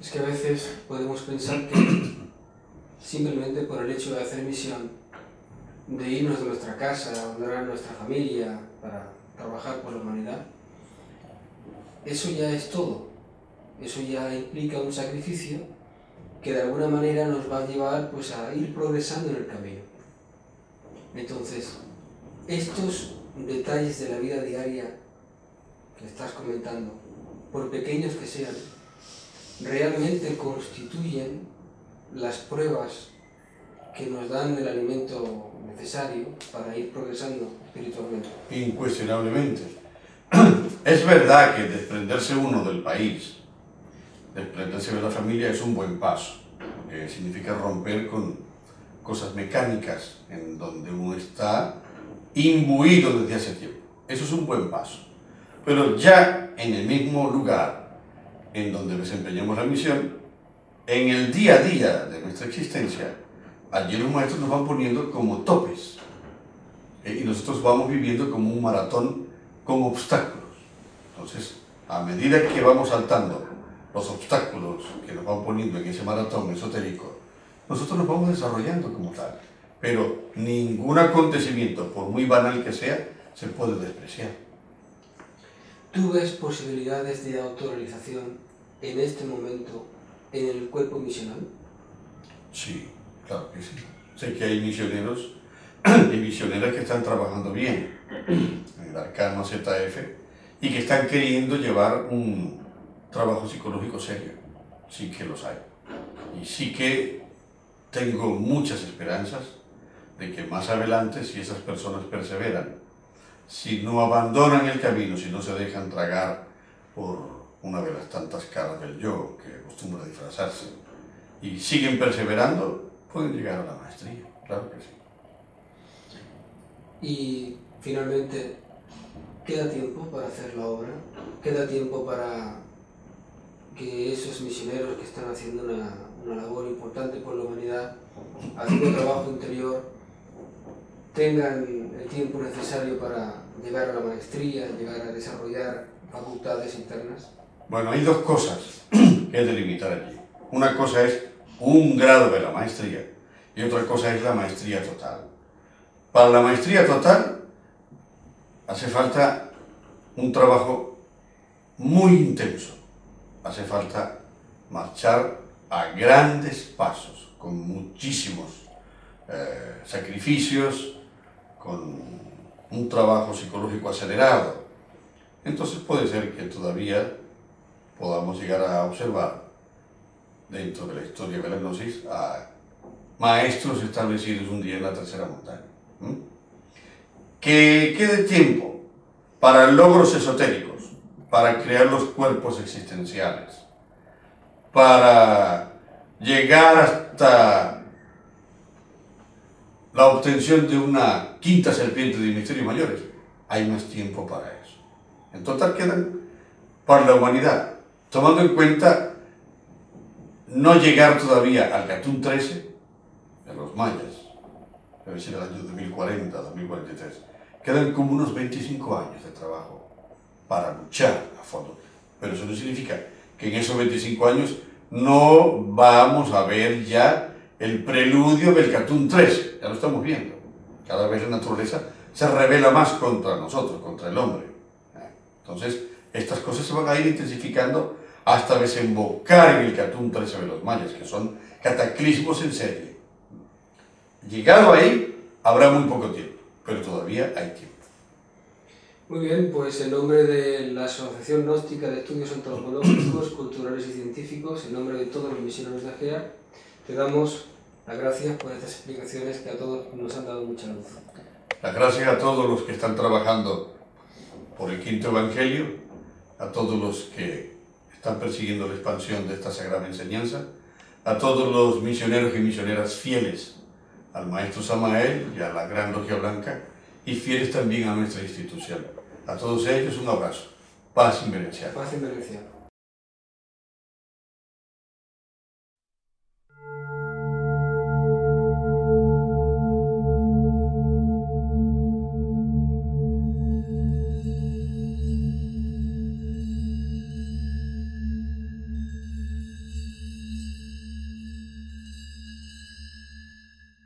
Es que a veces podemos pensar que simplemente por el hecho de hacer misión, de irnos de nuestra casa, abandonar a nuestra familia para trabajar por la humanidad, eso ya es todo. Eso ya implica un sacrificio que de alguna manera nos va a llevar pues, a ir progresando en el camino. Entonces, estos detalles de la vida diaria que estás comentando, por pequeños que sean, realmente constituyen las pruebas que nos dan el alimento necesario para ir progresando espiritualmente. Incuestionablemente. Es verdad que desprenderse uno del país, desprenderse de la familia es un buen paso, que significa romper con cosas mecánicas en donde uno está imbuido desde hace tiempo. Eso es un buen paso. Pero ya en el mismo lugar en donde desempeñamos la misión, en el día a día de nuestra existencia, allí los maestros nos van poniendo como topes. Eh, y nosotros vamos viviendo como un maratón con obstáculos. Entonces, a medida que vamos saltando los obstáculos que nos van poniendo en ese maratón esotérico, nosotros nos vamos desarrollando como tal. Pero ningún acontecimiento, por muy banal que sea, se puede despreciar. ¿Tú ves posibilidades de autorrealización en este momento en el cuerpo misional? Sí, claro que sí. Sé que hay misioneros y misioneras que están trabajando bien en el Arcano ZF y que están queriendo llevar un trabajo psicológico serio. Sí que los hay. Y sí que tengo muchas esperanzas de que más adelante, si esas personas perseveran, si no abandonan el camino, si no se dejan tragar por una de las tantas caras del yo que acostumbra disfrazarse, y siguen perseverando, pueden llegar a la maestría, claro que sí. Y finalmente, ¿queda tiempo para hacer la obra? ¿Queda tiempo para que esos misioneros que están haciendo una, una labor importante por la humanidad, haciendo trabajo interior, tengan el tiempo necesario para llegar a la maestría, llegar a desarrollar facultades internas? Bueno, hay dos cosas que he de limitar allí. Una cosa es un grado de la maestría y otra cosa es la maestría total. Para la maestría total hace falta un trabajo muy intenso. Hace falta marchar a grandes pasos, con muchísimos eh, sacrificios, con un trabajo psicológico acelerado. Entonces puede ser que todavía podamos llegar a observar dentro de la historia de la gnosis a maestros establecidos un día en la tercera montaña. Que quede tiempo para logros esotéricos, para crear los cuerpos existenciales, para llegar hasta la obtención de una quinta serpiente de misterios mayores. Hay más tiempo para eso. En total quedan para la humanidad, tomando en cuenta no llegar todavía al Catún 13 de los mayas, debe ser el año 2040, 2043. Quedan como unos 25 años de trabajo para luchar a fondo. Pero eso no significa que en esos 25 años no vamos a ver ya el preludio del Catún 13. Ya lo estamos viendo. Cada vez la naturaleza se revela más contra nosotros, contra el hombre. Entonces, estas cosas se van a ir intensificando hasta desembocar en el Catún 13 de los mayas, que son cataclismos en serie. Llegado ahí, habrá muy poco tiempo, pero todavía hay tiempo. Muy bien, pues en nombre de la Asociación Gnóstica de Estudios Antropológicos, Culturales y Científicos, en nombre de todos los misioneros de AGEA, te damos las gracias por estas explicaciones que a todos nos han dado mucha luz. Las gracias a todos los que están trabajando por el quinto evangelio, a todos los que están persiguiendo la expansión de esta sagrada enseñanza, a todos los misioneros y misioneras fieles al maestro Samael y a la Gran Logia Blanca y fieles también a nuestra institución. A todos ellos un abrazo. Paz en Venecia. Paz en Venecia.